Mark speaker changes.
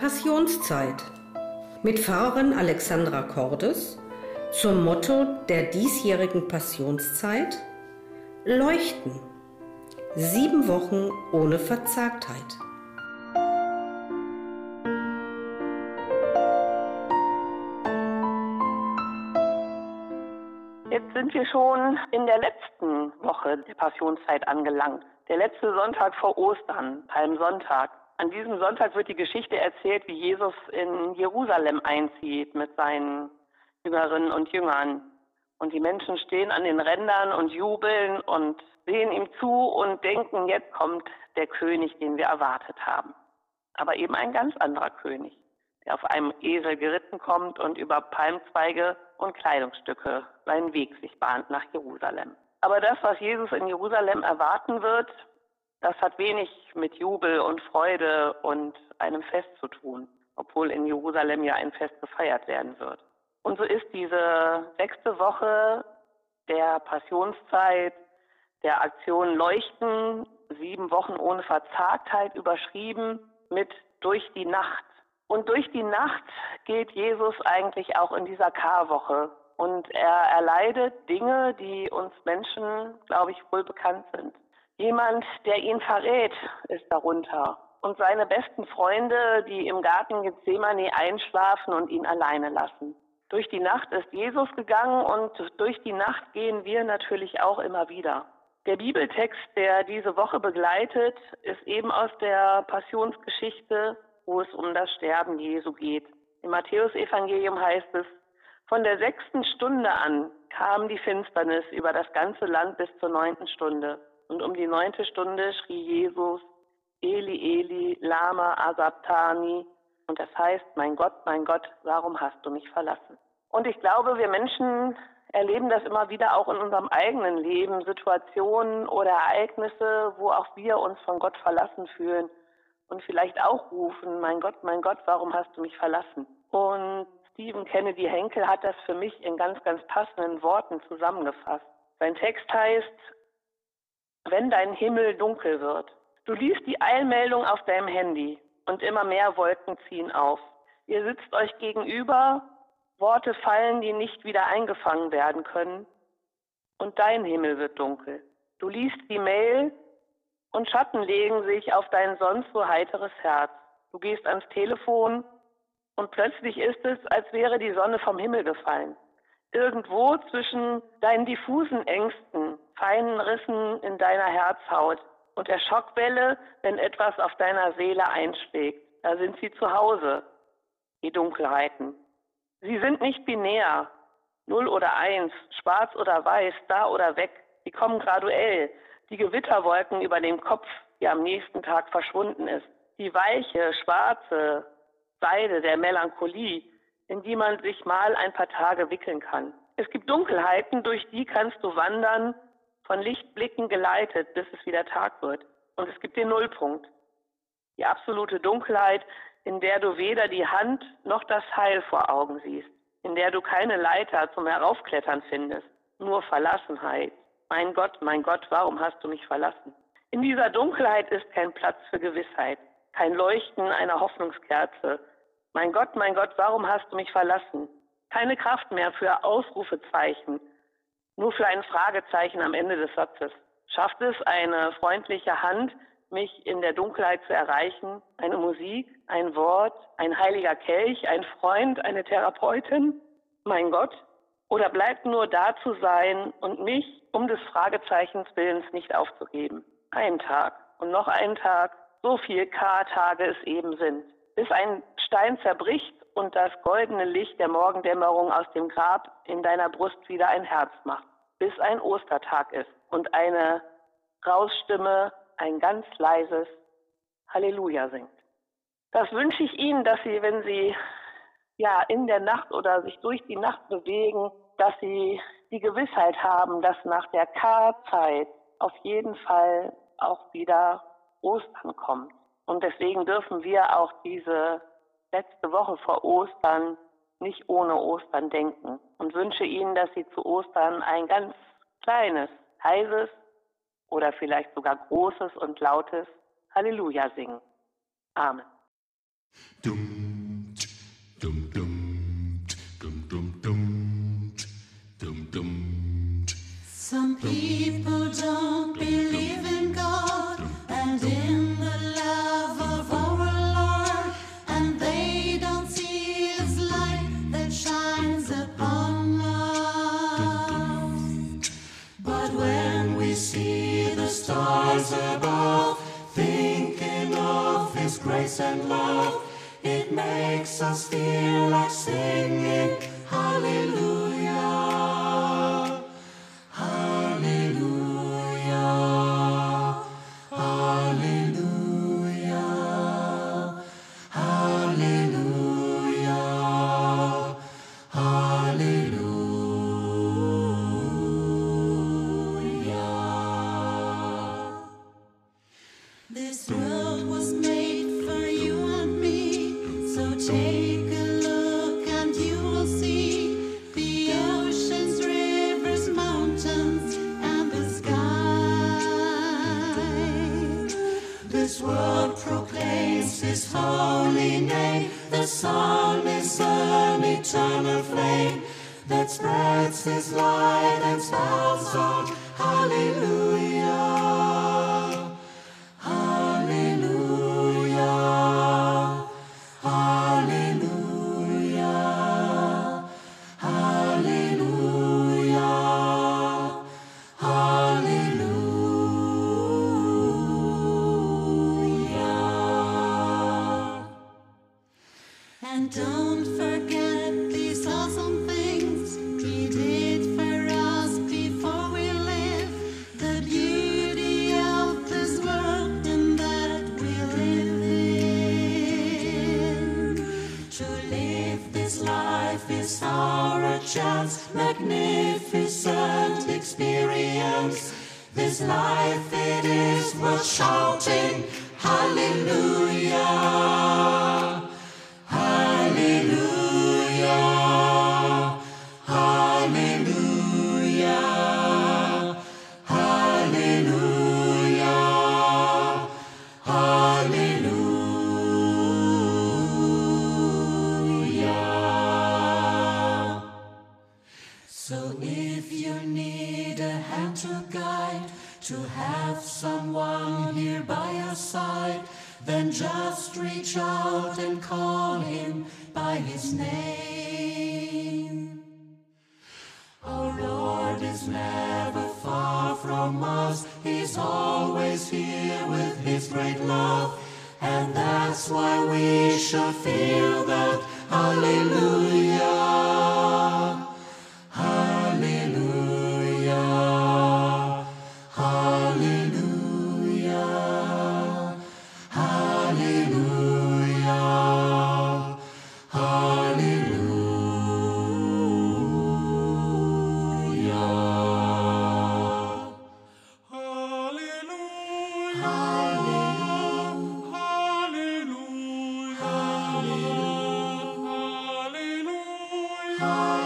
Speaker 1: Passionszeit mit Pfarrerin Alexandra Cordes zum Motto der diesjährigen Passionszeit Leuchten. Sieben Wochen ohne Verzagtheit.
Speaker 2: Jetzt sind wir schon in der letzten Woche der Passionszeit angelangt. Der letzte Sonntag vor Ostern, Palmsonntag. An diesem Sonntag wird die Geschichte erzählt, wie Jesus in Jerusalem einzieht mit seinen Jüngerinnen und Jüngern. Und die Menschen stehen an den Rändern und jubeln und sehen ihm zu und denken, jetzt kommt der König, den wir erwartet haben. Aber eben ein ganz anderer König, der auf einem Esel geritten kommt und über Palmzweige und Kleidungsstücke seinen Weg sich bahnt nach Jerusalem. Aber das, was Jesus in Jerusalem erwarten wird, das hat wenig mit Jubel und Freude und einem Fest zu tun, obwohl in Jerusalem ja ein Fest gefeiert werden wird. Und so ist diese sechste Woche der Passionszeit der Aktion Leuchten, sieben Wochen ohne Verzagtheit überschrieben mit durch die Nacht. Und durch die Nacht geht Jesus eigentlich auch in dieser Karwoche. Und er erleidet Dinge, die uns Menschen, glaube ich, wohl bekannt sind. Jemand, der ihn verrät, ist darunter. Und seine besten Freunde, die im Garten Gethsemane einschlafen und ihn alleine lassen. Durch die Nacht ist Jesus gegangen und durch die Nacht gehen wir natürlich auch immer wieder. Der Bibeltext, der diese Woche begleitet, ist eben aus der Passionsgeschichte, wo es um das Sterben Jesu geht. Im Matthäusevangelium heißt es, von der sechsten Stunde an kam die Finsternis über das ganze Land bis zur neunten Stunde. Und um die neunte Stunde schrie Jesus, Eli, Eli, Lama Asabtani. Und das heißt, mein Gott, mein Gott, warum hast du mich verlassen? Und ich glaube, wir Menschen erleben das immer wieder auch in unserem eigenen Leben, Situationen oder Ereignisse, wo auch wir uns von Gott verlassen fühlen und vielleicht auch rufen, mein Gott, mein Gott, warum hast du mich verlassen? Und Stephen Kennedy Henkel hat das für mich in ganz, ganz passenden Worten zusammengefasst. Sein Text heißt, wenn dein Himmel dunkel wird. Du liest die Eilmeldung auf deinem Handy und immer mehr Wolken ziehen auf. Ihr sitzt euch gegenüber, Worte fallen, die nicht wieder eingefangen werden können und dein Himmel wird dunkel. Du liest die Mail und Schatten legen sich auf dein sonst so heiteres Herz. Du gehst ans Telefon und plötzlich ist es, als wäre die Sonne vom Himmel gefallen. Irgendwo zwischen deinen diffusen Ängsten feinen Rissen in deiner Herzhaut und der Schockwelle, wenn etwas auf deiner Seele einschlägt. Da sind sie zu Hause, die Dunkelheiten. Sie sind nicht binär, null oder eins, schwarz oder weiß, da oder weg. Sie kommen graduell. Die Gewitterwolken über dem Kopf, die am nächsten Tag verschwunden ist. Die weiche, schwarze Seide der Melancholie, in die man sich mal ein paar Tage wickeln kann. Es gibt Dunkelheiten, durch die kannst du wandern, von Lichtblicken geleitet, bis es wieder Tag wird. Und es gibt den Nullpunkt. Die absolute Dunkelheit, in der du weder die Hand noch das Heil vor Augen siehst, in der du keine Leiter zum Heraufklettern findest, nur Verlassenheit. Mein Gott, mein Gott, warum hast du mich verlassen? In dieser Dunkelheit ist kein Platz für Gewissheit, kein Leuchten einer Hoffnungskerze. Mein Gott, mein Gott, warum hast du mich verlassen? Keine Kraft mehr für Ausrufezeichen, nur für ein Fragezeichen am Ende des Satzes. Schafft es eine freundliche Hand, mich in der Dunkelheit zu erreichen? Eine Musik, ein Wort, ein heiliger Kelch, ein Freund, eine Therapeutin? Mein Gott? Oder bleibt nur da zu sein und mich um des Fragezeichens Willens nicht aufzugeben? Ein Tag und noch ein Tag, so viel K-Tage es eben sind, bis ein Stein zerbricht und das goldene Licht der Morgendämmerung aus dem Grab in deiner Brust wieder ein Herz macht bis ein Ostertag ist und eine Rausstimme ein ganz leises Halleluja singt. Das wünsche ich Ihnen, dass Sie, wenn Sie ja in der Nacht oder sich durch die Nacht bewegen, dass Sie die Gewissheit haben, dass nach der K-Zeit auf jeden Fall auch wieder Ostern kommt. Und deswegen dürfen wir auch diese letzte Woche vor Ostern nicht ohne Ostern denken und wünsche Ihnen, dass Sie zu Ostern ein ganz kleines, heises oder vielleicht sogar großes und lautes Halleluja singen. Amen.
Speaker 3: Dum, dum, dum, dum, dum, dum, dum, dum.
Speaker 4: Some people don't see the stars above, thinking of His grace and love, it makes us feel like singing Hallelujah. This world was made for you and me, so take a look and you will see the oceans, rivers, mountains, and the sky. This world proclaims His holy name. The sun is an eternal flame that spreads His light and spells out Hallelujah. holy. Magnificent experience. This life it is worth shouting, Hallelujah. Have someone here by your side, then just reach out and call him by his name. Our Lord is never far from us, He's always here with His great love. And that's why we should feel that Hallelujah. heart.